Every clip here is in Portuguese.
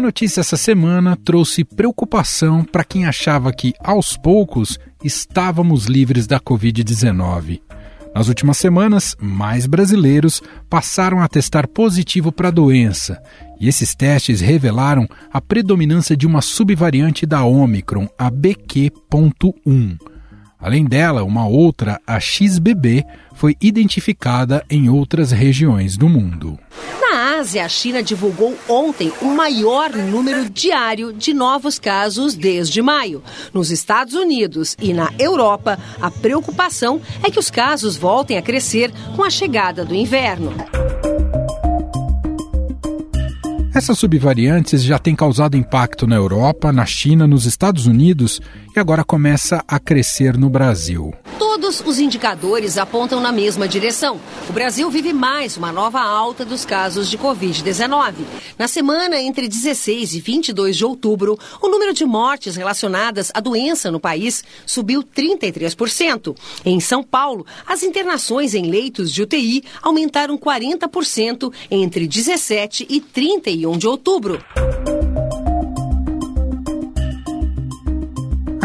Uma notícia essa semana trouxe preocupação para quem achava que, aos poucos, estávamos livres da Covid-19. Nas últimas semanas, mais brasileiros passaram a testar positivo para a doença, e esses testes revelaram a predominância de uma subvariante da Omicron, a BQ.1. Além dela, uma outra, a XBB, foi identificada em outras regiões do mundo. Ásia, a China divulgou ontem o maior número diário de novos casos desde maio. Nos Estados Unidos e na Europa, a preocupação é que os casos voltem a crescer com a chegada do inverno. Essas subvariantes já têm causado impacto na Europa, na China, nos Estados Unidos e agora começa a crescer no Brasil. Todos os indicadores apontam na mesma direção. O Brasil vive mais uma nova alta dos casos de Covid-19. Na semana entre 16 e 22 de outubro, o número de mortes relacionadas à doença no país subiu 33%. Em São Paulo, as internações em leitos de UTI aumentaram 40% entre 17 e 31 de outubro.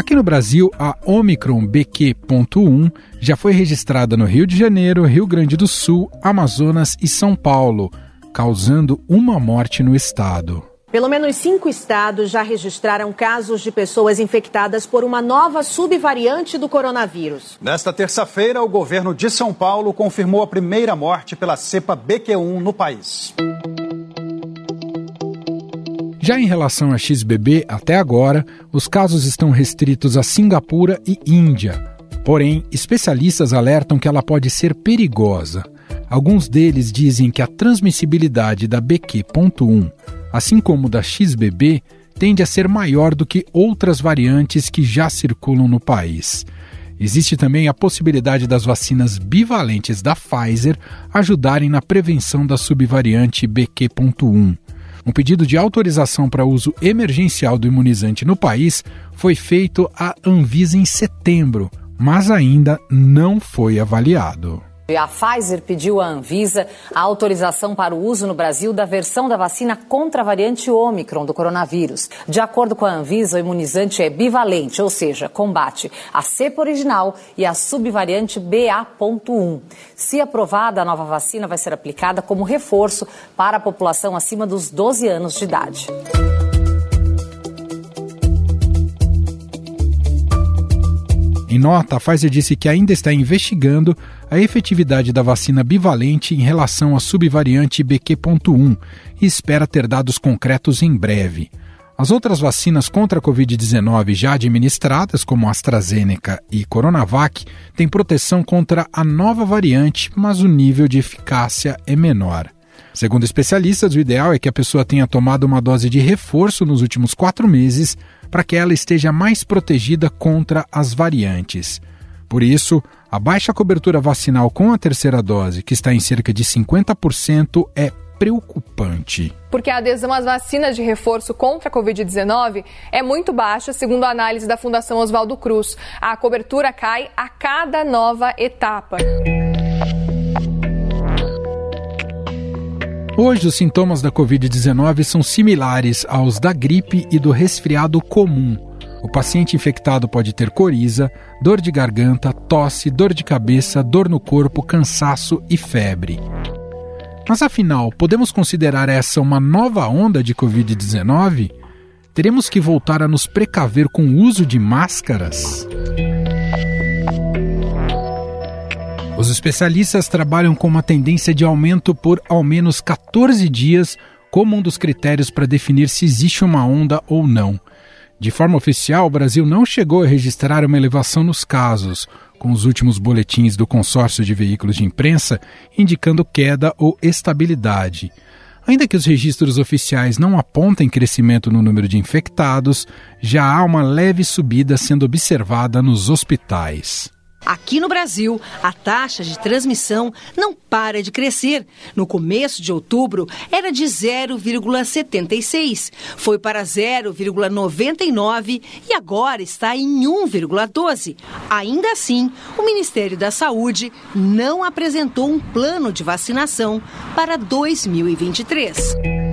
Aqui no Brasil, a Omicron BQ.1 já foi registrada no Rio de Janeiro, Rio Grande do Sul, Amazonas e São Paulo, causando uma morte no estado. Pelo menos cinco estados já registraram casos de pessoas infectadas por uma nova subvariante do coronavírus. Nesta terça-feira, o governo de São Paulo confirmou a primeira morte pela cepa BQ1 no país. Já em relação a XBB, até agora, os casos estão restritos a Singapura e Índia. Porém, especialistas alertam que ela pode ser perigosa. Alguns deles dizem que a transmissibilidade da BQ.1, assim como da XBB, tende a ser maior do que outras variantes que já circulam no país. Existe também a possibilidade das vacinas bivalentes da Pfizer ajudarem na prevenção da subvariante BQ.1. Um pedido de autorização para uso emergencial do imunizante no país foi feito à Anvisa em setembro, mas ainda não foi avaliado. A Pfizer pediu à Anvisa a autorização para o uso no Brasil da versão da vacina contra a variante Ômicron do coronavírus. De acordo com a Anvisa, o imunizante é bivalente, ou seja, combate a cepa original e a subvariante BA.1. Se aprovada, a nova vacina vai ser aplicada como reforço para a população acima dos 12 anos de idade. Em nota, a Pfizer disse que ainda está investigando a efetividade da vacina bivalente em relação à subvariante BQ.1 e espera ter dados concretos em breve. As outras vacinas contra a Covid-19 já administradas, como AstraZeneca e Coronavac, têm proteção contra a nova variante, mas o nível de eficácia é menor. Segundo especialistas, o ideal é que a pessoa tenha tomado uma dose de reforço nos últimos quatro meses para que ela esteja mais protegida contra as variantes. Por isso, a baixa cobertura vacinal com a terceira dose, que está em cerca de 50%, é preocupante. Porque a adesão às vacinas de reforço contra a Covid-19 é muito baixa, segundo a análise da Fundação Oswaldo Cruz. A cobertura cai a cada nova etapa. Hoje, os sintomas da Covid-19 são similares aos da gripe e do resfriado comum. O paciente infectado pode ter coriza, dor de garganta, tosse, dor de cabeça, dor no corpo, cansaço e febre. Mas afinal, podemos considerar essa uma nova onda de Covid-19? Teremos que voltar a nos precaver com o uso de máscaras? Os especialistas trabalham com uma tendência de aumento por ao menos 14 dias como um dos critérios para definir se existe uma onda ou não. De forma oficial, o Brasil não chegou a registrar uma elevação nos casos, com os últimos boletins do consórcio de veículos de imprensa indicando queda ou estabilidade. Ainda que os registros oficiais não apontem crescimento no número de infectados, já há uma leve subida sendo observada nos hospitais. Aqui no Brasil, a taxa de transmissão não para de crescer. No começo de outubro, era de 0,76, foi para 0,99 e agora está em 1,12. Ainda assim, o Ministério da Saúde não apresentou um plano de vacinação para 2023.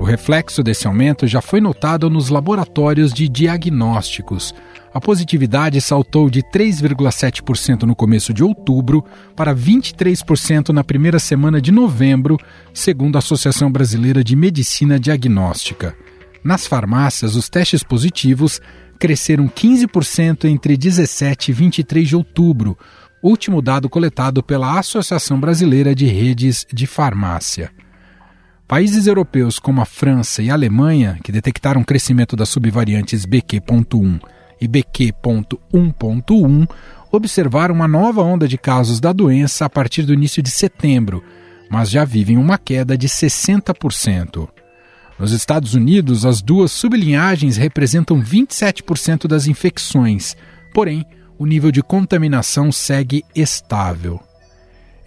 O reflexo desse aumento já foi notado nos laboratórios de diagnósticos. A positividade saltou de 3,7% no começo de outubro para 23% na primeira semana de novembro, segundo a Associação Brasileira de Medicina Diagnóstica. Nas farmácias, os testes positivos cresceram 15% entre 17 e 23 de outubro, último dado coletado pela Associação Brasileira de Redes de Farmácia. Países europeus como a França e a Alemanha, que detectaram crescimento das subvariantes BQ.1 e BQ.1.1, observaram uma nova onda de casos da doença a partir do início de setembro, mas já vivem uma queda de 60%. Nos Estados Unidos, as duas sublinhagens representam 27% das infecções, porém, o nível de contaminação segue estável.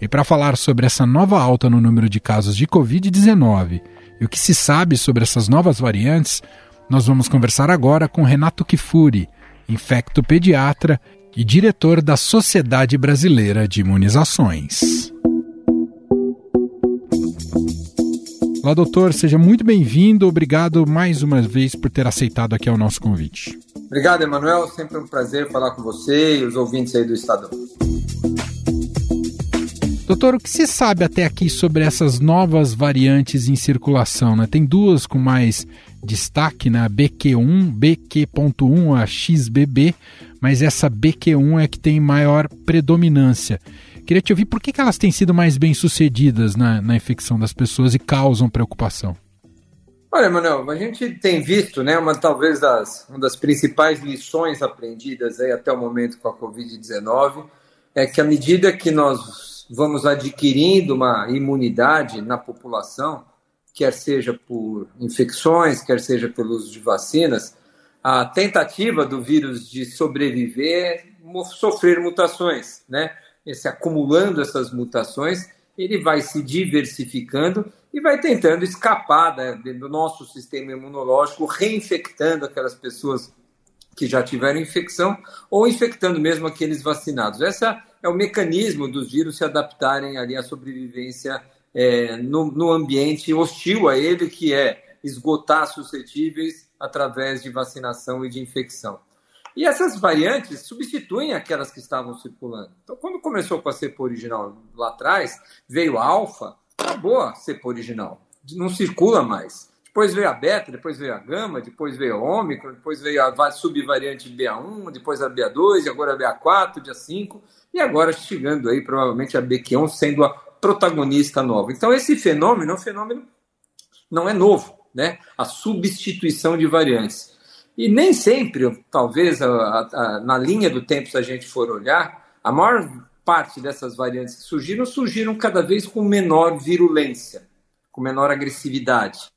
E para falar sobre essa nova alta no número de casos de Covid-19 e o que se sabe sobre essas novas variantes, nós vamos conversar agora com Renato Kifuri, infectopediatra e diretor da Sociedade Brasileira de Imunizações. Olá, doutor, seja muito bem-vindo. Obrigado mais uma vez por ter aceitado aqui o nosso convite. Obrigado, Emanuel. Sempre um prazer falar com você e os ouvintes aí do Estadão. Doutor, o que se sabe até aqui sobre essas novas variantes em circulação? Né? Tem duas com mais destaque, né? a BQ1, BQ.1, a XBB, mas essa BQ1 é que tem maior predominância. Queria te ouvir por que, que elas têm sido mais bem sucedidas na, na infecção das pessoas e causam preocupação. Olha, Manuel, a gente tem visto, né, uma talvez das, uma das principais lições aprendidas aí até o momento com a Covid-19 é que à medida que nós vamos adquirindo uma imunidade na população, quer seja por infecções, quer seja pelo uso de vacinas, a tentativa do vírus de sobreviver é sofrer mutações, né? Esse acumulando essas mutações, ele vai se diversificando e vai tentando escapar né, do nosso sistema imunológico, reinfectando aquelas pessoas que já tiveram infecção ou infectando mesmo aqueles vacinados. Essa é o mecanismo dos vírus se adaptarem ali à sobrevivência é, no, no ambiente hostil a ele, que é esgotar suscetíveis através de vacinação e de infecção. E essas variantes substituem aquelas que estavam circulando. Então, quando começou com a cepa original lá atrás, veio a alfa, acabou a cepa original, não circula mais. Depois veio a beta, depois veio a gama, depois veio a ômicron, depois veio a subvariante BA1, depois a BA2, e agora a BA4, dia 5 e agora chegando aí provavelmente a BQ1 sendo a protagonista nova. Então esse fenômeno é um fenômeno não é novo, né? A substituição de variantes. E nem sempre, talvez a, a, na linha do tempo, se a gente for olhar, a maior parte dessas variantes que surgiram, surgiram cada vez com menor virulência, com menor agressividade.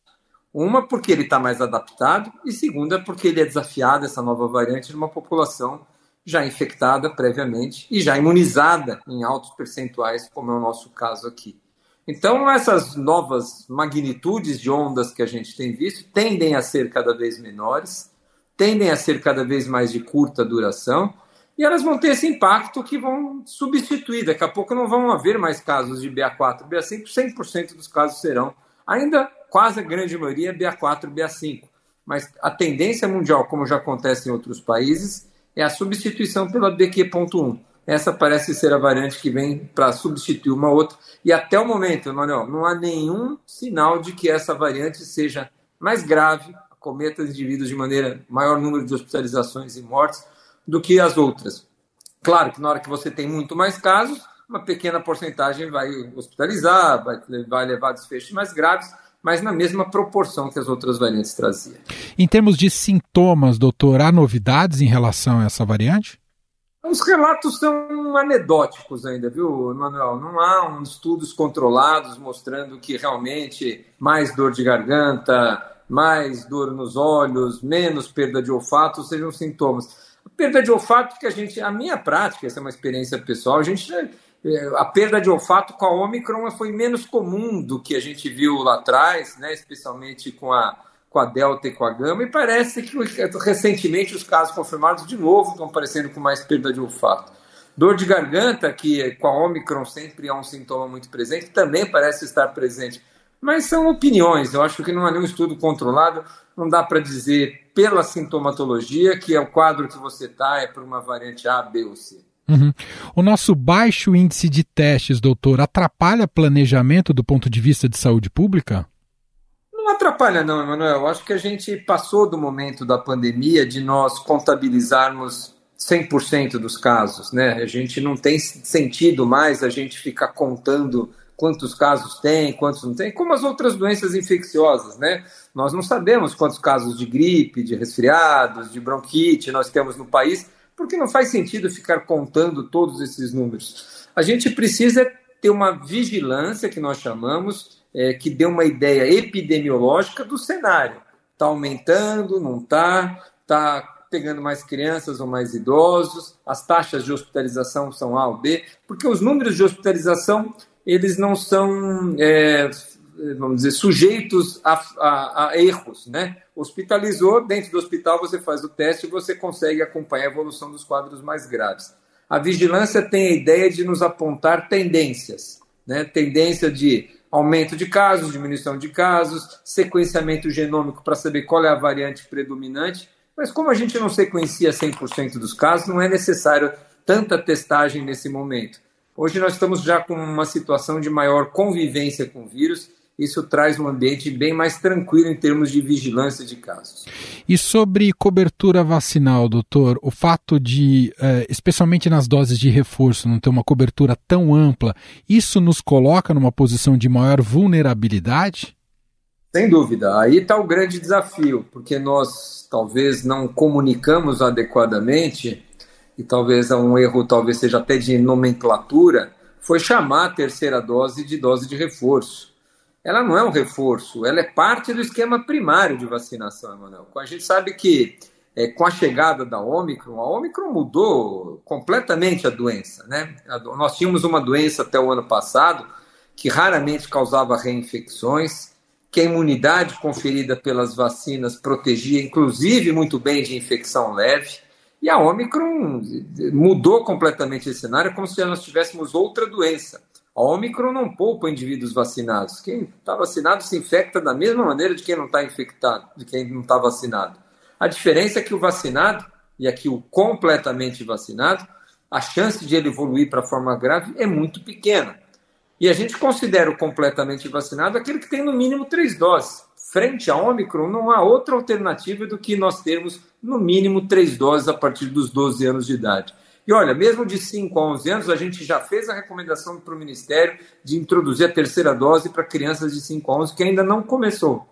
Uma, porque ele está mais adaptado, e segunda, porque ele é desafiado, essa nova variante, numa população já infectada previamente e já imunizada em altos percentuais, como é o nosso caso aqui. Então, essas novas magnitudes de ondas que a gente tem visto tendem a ser cada vez menores, tendem a ser cada vez mais de curta duração, e elas vão ter esse impacto que vão substituir. Daqui a pouco não vão haver mais casos de BA4, BA5, 100% dos casos serão. Ainda quase a grande maioria é BA4, BA5. Mas a tendência mundial, como já acontece em outros países, é a substituição pela BQ.1. Essa parece ser a variante que vem para substituir uma outra. E até o momento, Manuel, não há nenhum sinal de que essa variante seja mais grave, cometa indivíduos de maneira maior número de hospitalizações e mortes do que as outras. Claro que na hora que você tem muito mais casos, uma pequena porcentagem vai hospitalizar, vai, vai levar desfechos mais graves, mas na mesma proporção que as outras variantes traziam. Em termos de sintomas, doutor, há novidades em relação a essa variante? Os relatos são anedóticos ainda, viu, Manuel? Não há estudos controlados mostrando que realmente mais dor de garganta, mais dor nos olhos, menos perda de olfato sejam sintomas. A perda de olfato que a gente, a minha prática, essa é uma experiência pessoal, a gente a perda de olfato com a Omicron foi menos comum do que a gente viu lá atrás, né, especialmente com a, com a Delta e com a Gama, e parece que recentemente os casos confirmados de novo estão aparecendo com mais perda de olfato. Dor de garganta, que com a Omicron sempre é um sintoma muito presente, também parece estar presente. Mas são opiniões, eu acho que não há nenhum estudo controlado, não dá para dizer pela sintomatologia que é o quadro que você está é por uma variante A, B ou C. Uhum. O nosso baixo índice de testes, doutor, atrapalha planejamento do ponto de vista de saúde pública? Não atrapalha, não, Emanuel. Acho que a gente passou do momento da pandemia de nós contabilizarmos 100% dos casos, né? A gente não tem sentido mais a gente ficar contando quantos casos tem, quantos não tem, como as outras doenças infecciosas, né? Nós não sabemos quantos casos de gripe, de resfriados, de bronquite nós temos no país, porque não faz sentido ficar contando todos esses números. A gente precisa ter uma vigilância, que nós chamamos, é, que dê uma ideia epidemiológica do cenário. Está aumentando, não está? Está pegando mais crianças ou mais idosos? As taxas de hospitalização são A ou B? Porque os números de hospitalização eles não são, é, vamos dizer, sujeitos a, a, a, erros, né? Hospitalizou, dentro do hospital você faz o teste e você consegue acompanhar a evolução dos quadros mais graves. A vigilância tem a ideia de nos apontar tendências, né? Tendência de aumento de casos, diminuição de casos, sequenciamento genômico para saber qual é a variante predominante, mas como a gente não sequencia 100% dos casos, não é necessário tanta testagem nesse momento. Hoje nós estamos já com uma situação de maior convivência com o vírus. Isso traz um ambiente bem mais tranquilo em termos de vigilância de casos. E sobre cobertura vacinal, doutor, o fato de, eh, especialmente nas doses de reforço, não ter uma cobertura tão ampla, isso nos coloca numa posição de maior vulnerabilidade? Sem dúvida. Aí está o grande desafio, porque nós talvez não comunicamos adequadamente e talvez um erro talvez seja até de nomenclatura, foi chamar a terceira dose de dose de reforço. Ela não é um reforço, ela é parte do esquema primário de vacinação, Emanuel. A gente sabe que é, com a chegada da Omicron, a Omicron mudou completamente a doença. Né? Nós tínhamos uma doença até o ano passado que raramente causava reinfecções, que a imunidade conferida pelas vacinas protegia, inclusive, muito bem de infecção leve. E a Omicron mudou completamente esse cenário, como se nós tivéssemos outra doença. A Omicron não poupa indivíduos vacinados. Quem está vacinado se infecta da mesma maneira de quem não está infectado, de quem não está vacinado. A diferença é que o vacinado, e aqui o completamente vacinado, a chance de ele evoluir para a forma grave é muito pequena. E a gente considera o completamente vacinado aquele que tem no mínimo três doses frente à Omicron, não há outra alternativa do que nós termos, no mínimo, três doses a partir dos 12 anos de idade. E olha, mesmo de 5 a 11 anos, a gente já fez a recomendação para o Ministério de introduzir a terceira dose para crianças de 5 a 11, que ainda não começou.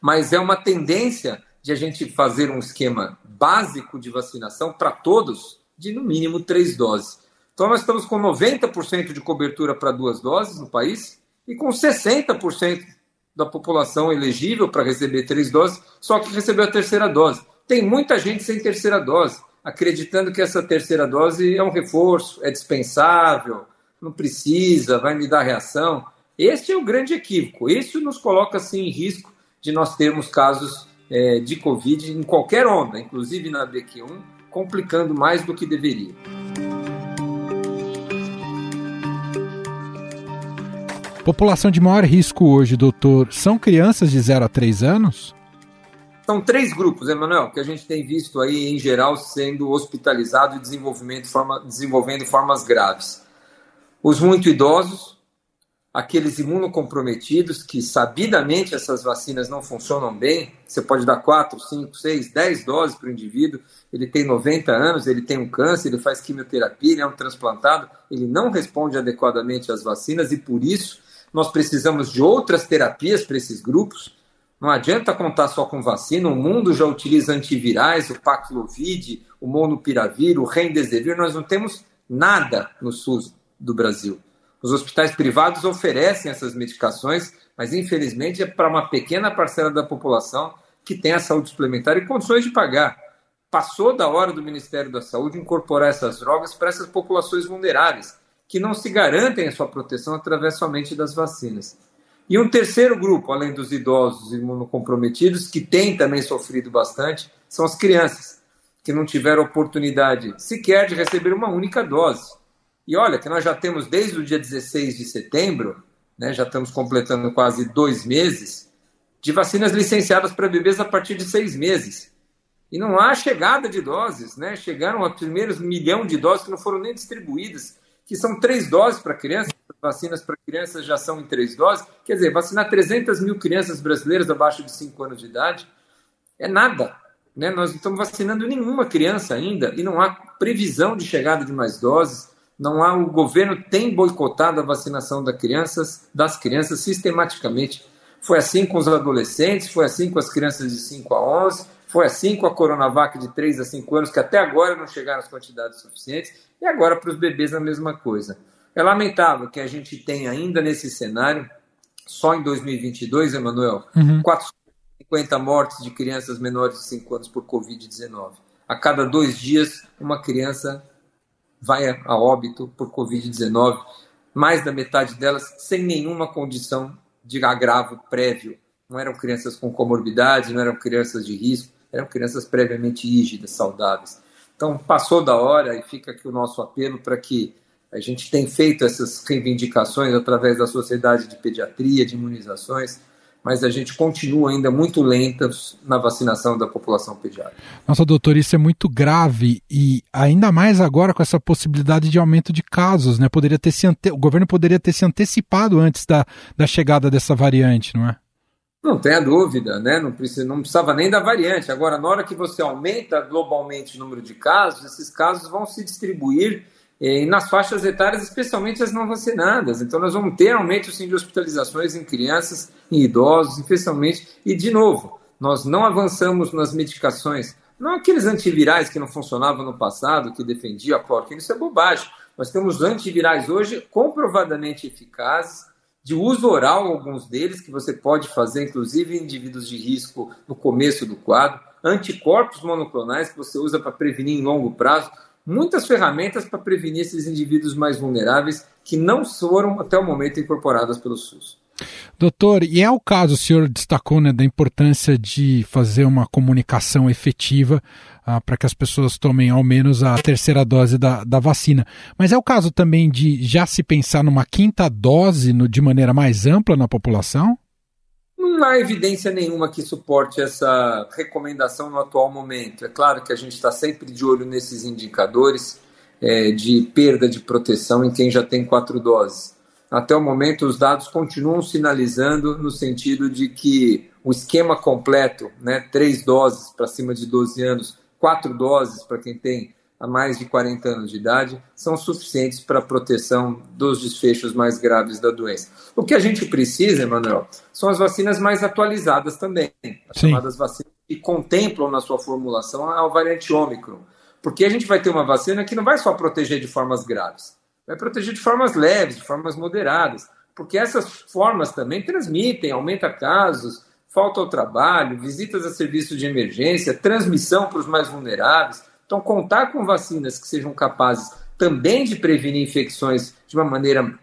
Mas é uma tendência de a gente fazer um esquema básico de vacinação para todos, de no mínimo três doses. Então, nós estamos com 90% de cobertura para duas doses no país e com 60% da população elegível para receber três doses, só que recebeu a terceira dose. Tem muita gente sem terceira dose, acreditando que essa terceira dose é um reforço, é dispensável, não precisa, vai me dar reação. Este é o grande equívoco. Isso nos coloca assim, em risco de nós termos casos é, de Covid em qualquer onda, inclusive na BQ1, complicando mais do que deveria. População de maior risco hoje, doutor, são crianças de 0 a 3 anos? São três grupos, Emanuel, que a gente tem visto aí, em geral, sendo hospitalizados e desenvolvimento, forma, desenvolvendo formas graves. Os muito idosos, aqueles imunocomprometidos, que sabidamente essas vacinas não funcionam bem, você pode dar 4, 5, 6, 10 doses para o indivíduo, ele tem 90 anos, ele tem um câncer, ele faz quimioterapia, ele é um transplantado, ele não responde adequadamente às vacinas e por isso nós precisamos de outras terapias para esses grupos. Não adianta contar só com vacina, o mundo já utiliza antivirais, o Paxlovid, o Monopiravir, o Remdesivir, nós não temos nada no SUS do Brasil. Os hospitais privados oferecem essas medicações, mas infelizmente é para uma pequena parcela da população que tem a saúde suplementar e condições de pagar. Passou da hora do Ministério da Saúde incorporar essas drogas para essas populações vulneráveis que não se garantem a sua proteção através somente das vacinas. E um terceiro grupo, além dos idosos imunocomprometidos, que tem também sofrido bastante, são as crianças, que não tiveram oportunidade sequer de receber uma única dose. E olha que nós já temos desde o dia 16 de setembro né, já estamos completando quase dois meses, de vacinas licenciadas para bebês a partir de seis meses. E não há chegada de doses, né? Chegaram a primeiros milhão de doses que não foram nem distribuídas, que são três doses para crianças, vacinas para crianças já são em três doses. Quer dizer, vacinar 300 mil crianças brasileiras abaixo de 5 anos de idade é nada. Né? Nós não estamos vacinando nenhuma criança ainda e não há previsão de chegada de mais doses. Não há, o governo tem boicotado a vacinação das crianças, das crianças sistematicamente. Foi assim com os adolescentes, foi assim com as crianças de 5 a 11, foi assim com a Coronavac de 3 a 5 anos, que até agora não chegaram as quantidades suficientes, e agora para os bebês a mesma coisa. É lamentável que a gente tenha ainda nesse cenário, só em 2022, Emanuel, uhum. 450 mortes de crianças menores de 5 anos por Covid-19. A cada dois dias, uma criança vai a óbito por Covid-19, mais da metade delas sem nenhuma condição de agravo prévio. Não eram crianças com comorbidade, não eram crianças de risco, eram crianças previamente rígidas, saudáveis. Então, passou da hora e fica aqui o nosso apelo para que a gente tenha feito essas reivindicações através da Sociedade de Pediatria, de imunizações, mas a gente continua ainda muito lentos na vacinação da população pediátrica. Nossa, doutor, isso é muito grave e ainda mais agora com essa possibilidade de aumento de casos, né? Poderia ter se ante... O governo poderia ter se antecipado antes da, da chegada dessa variante, não é? Não tenha dúvida, né? Não, precisa, não precisava nem da variante. Agora, na hora que você aumenta globalmente o número de casos, esses casos vão se distribuir eh, nas faixas etárias, especialmente as não vacinadas. Então, nós vamos ter aumento sim, de hospitalizações em crianças, em idosos, especialmente. E, de novo, nós não avançamos nas medicações. Não aqueles antivirais que não funcionavam no passado, que defendiam a cloroquina, isso é bobagem. Nós temos antivirais hoje comprovadamente eficazes de uso oral, alguns deles, que você pode fazer, inclusive em indivíduos de risco no começo do quadro, anticorpos monoclonais que você usa para prevenir em longo prazo, muitas ferramentas para prevenir esses indivíduos mais vulneráveis que não foram até o momento incorporadas pelo SUS. Doutor, e é o caso, o senhor destacou né, da importância de fazer uma comunicação efetiva ah, para que as pessoas tomem ao menos a terceira dose da, da vacina. Mas é o caso também de já se pensar numa quinta dose no, de maneira mais ampla na população? Não há evidência nenhuma que suporte essa recomendação no atual momento. É claro que a gente está sempre de olho nesses indicadores é, de perda de proteção em quem já tem quatro doses até o momento os dados continuam sinalizando no sentido de que o esquema completo, né, três doses para cima de 12 anos, quatro doses para quem tem a mais de 40 anos de idade, são suficientes para a proteção dos desfechos mais graves da doença. O que a gente precisa, Emanuel, são as vacinas mais atualizadas também, as Sim. chamadas vacinas que contemplam na sua formulação a variante Ômicron. Porque a gente vai ter uma vacina que não vai só proteger de formas graves, vai proteger de formas leves, de formas moderadas, porque essas formas também transmitem, aumenta casos, falta ao trabalho, visitas a serviços de emergência, transmissão para os mais vulneráveis. Então, contar com vacinas que sejam capazes também de prevenir infecções de uma maneira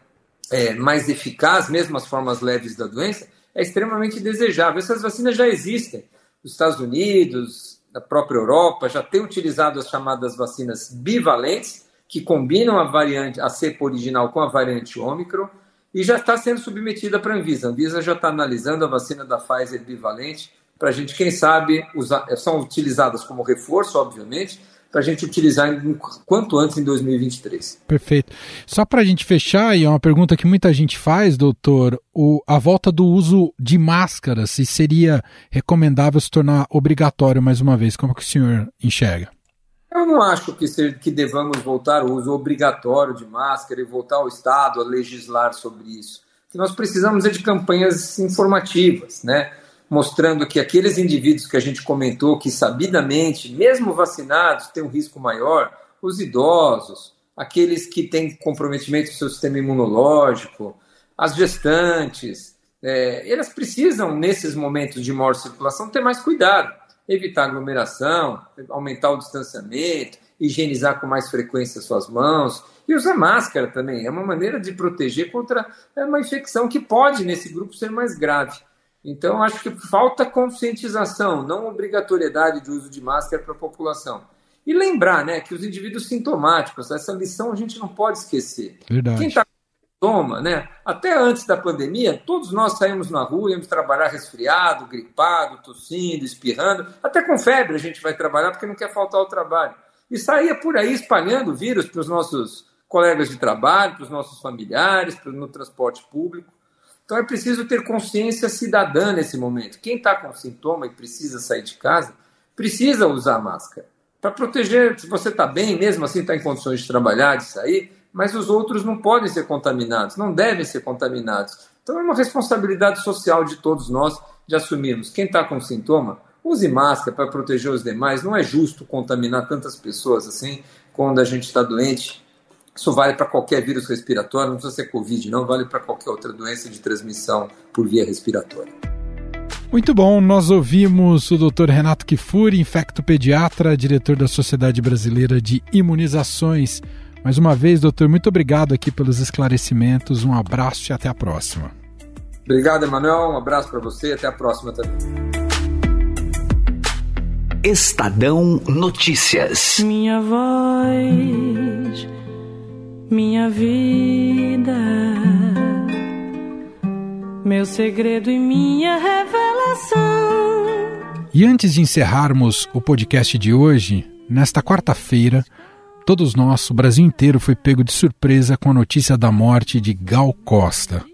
é, mais eficaz, mesmo as formas leves da doença, é extremamente desejável. Essas vacinas já existem. Os Estados Unidos, a própria Europa, já têm utilizado as chamadas vacinas bivalentes, que combinam a variante, a cepa original com a variante Ômicron, e já está sendo submetida para a Anvisa. A Anvisa já está analisando a vacina da Pfizer bivalente para a gente, quem sabe, usar, são utilizadas como reforço, obviamente, para a gente utilizar quanto antes em 2023. Perfeito. Só para a gente fechar, e é uma pergunta que muita gente faz, doutor, o, a volta do uso de máscaras, se seria recomendável se tornar obrigatório mais uma vez, como que o senhor enxerga? Eu não acho que, ser, que devamos voltar ao uso obrigatório de máscara e voltar ao Estado a legislar sobre isso. O que nós precisamos é de campanhas informativas, né? Mostrando que aqueles indivíduos que a gente comentou, que sabidamente, mesmo vacinados, têm um risco maior, os idosos, aqueles que têm comprometimento do seu sistema imunológico, as gestantes, é, elas precisam, nesses momentos de maior circulação, ter mais cuidado evitar aglomeração, aumentar o distanciamento, higienizar com mais frequência suas mãos e usar máscara também. É uma maneira de proteger contra é, uma infecção que pode, nesse grupo, ser mais grave. Então, acho que falta conscientização, não obrigatoriedade de uso de máscara para a população. E lembrar né, que os indivíduos sintomáticos, essa lição a gente não pode esquecer. Verdade. Quem está sintoma, né? Até antes da pandemia, todos nós saímos na rua, íamos trabalhar resfriado, gripado, tossindo, espirrando, até com febre a gente vai trabalhar porque não quer faltar o trabalho. E saía por aí espalhando vírus para os nossos colegas de trabalho, para os nossos familiares, no transporte público. Então é preciso ter consciência cidadã nesse momento. Quem está com sintoma e precisa sair de casa, precisa usar máscara. Para proteger, se você está bem, mesmo assim está em condições de trabalhar, de sair, mas os outros não podem ser contaminados, não devem ser contaminados. Então é uma responsabilidade social de todos nós de assumirmos. Quem está com sintoma, use máscara para proteger os demais. Não é justo contaminar tantas pessoas assim quando a gente está doente. Isso vale para qualquer vírus respiratório, não precisa ser Covid, não, vale para qualquer outra doença de transmissão por via respiratória. Muito bom, nós ouvimos o Dr. Renato Kifuri, infectopediatra, diretor da Sociedade Brasileira de Imunizações. Mais uma vez, doutor, muito obrigado aqui pelos esclarecimentos. Um abraço e até a próxima. Obrigado, Emanuel. Um abraço para você e até a próxima também. Estadão Notícias. Minha voz, minha vida, meu segredo e minha revelação. E antes de encerrarmos o podcast de hoje, nesta quarta-feira, Todos nós, o Brasil inteiro, foi pego de surpresa com a notícia da morte de Gal Costa.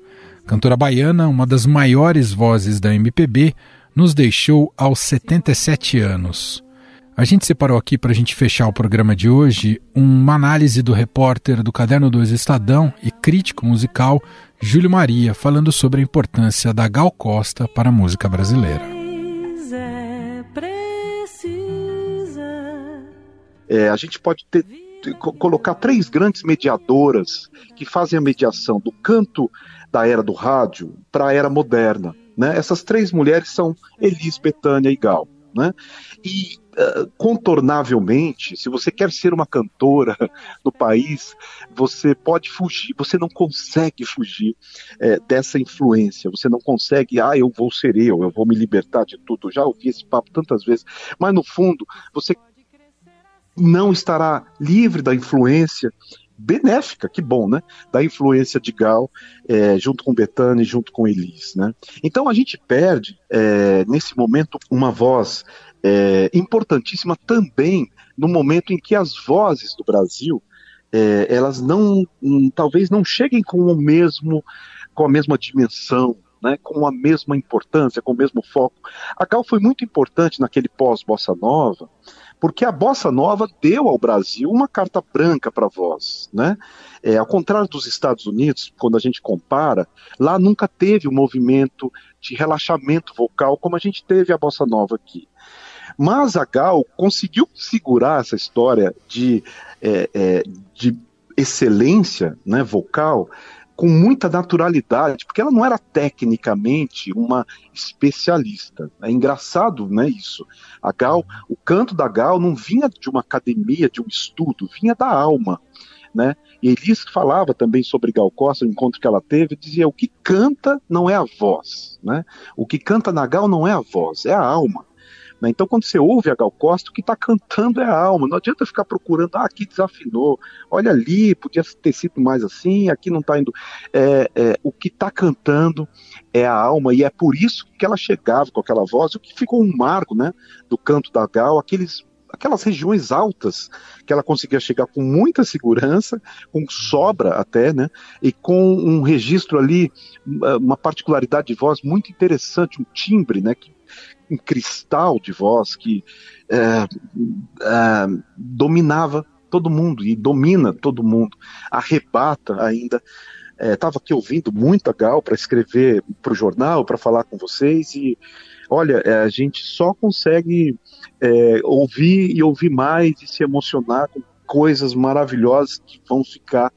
Cantora baiana, uma das maiores vozes da MPB, nos deixou aos 77 anos. A gente separou aqui para a gente fechar o programa de hoje uma análise do repórter do Caderno 2 Estadão e crítico musical Júlio Maria, falando sobre a importância da Gal Costa para a música brasileira. É, a gente pode ter, colocar três grandes mediadoras que fazem a mediação do canto da era do rádio para a era moderna. Né? Essas três mulheres são Elis, Betânia e Gal. Né? E uh, contornavelmente, se você quer ser uma cantora no país, você pode fugir, você não consegue fugir é, dessa influência, você não consegue, ah, eu vou ser eu, eu vou me libertar de tudo. Já ouvi esse papo tantas vezes, mas no fundo, você não estará livre da influência benéfica, que bom, né? Da influência de Gal, é, junto com Betânia e junto com Elis, né? Então a gente perde, é, nesse momento, uma voz é, importantíssima também no momento em que as vozes do Brasil, é, elas não, hum, talvez não cheguem com o mesmo, com a mesma dimensão, né, com a mesma importância, com o mesmo foco. A Gal foi muito importante naquele pós-bossa nova, porque a bossa nova deu ao Brasil uma carta branca para voz, né? É, ao contrário dos Estados Unidos, quando a gente compara, lá nunca teve um movimento de relaxamento vocal como a gente teve a bossa nova aqui. Mas a Gal conseguiu segurar essa história de, é, é, de excelência né, vocal com muita naturalidade, porque ela não era tecnicamente uma especialista. É engraçado, né, isso. A Gal, o canto da Gal não vinha de uma academia, de um estudo, vinha da alma, né? E Elis falava também sobre Gal Costa, o encontro que ela teve, dizia: o que canta não é a voz, né? O que canta na Gal não é a voz, é a alma. Né? Então, quando você ouve a Gal Costa, o que está cantando é a alma. Não adianta ficar procurando, ah, aqui desafinou, olha ali, podia ter sido mais assim, aqui não está indo. É, é, o que está cantando é a alma, e é por isso que ela chegava com aquela voz, o que ficou um marco né, do canto da Gal, aqueles aquelas regiões altas que ela conseguia chegar com muita segurança, com sobra até, né? E com um registro ali, uma particularidade de voz muito interessante, um timbre, né? Que um cristal de voz que é, é, dominava todo mundo e domina todo mundo, arrebata ainda. Estava é, aqui ouvindo muita Gal para escrever para o jornal, para falar com vocês e olha, é, a gente só consegue é, ouvir e ouvir mais e se emocionar com coisas maravilhosas que vão ficar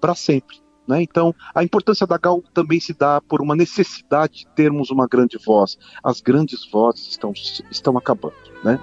para sempre. Né? Então, a importância da GAL também se dá por uma necessidade de termos uma grande voz. As grandes vozes estão, estão acabando. Né?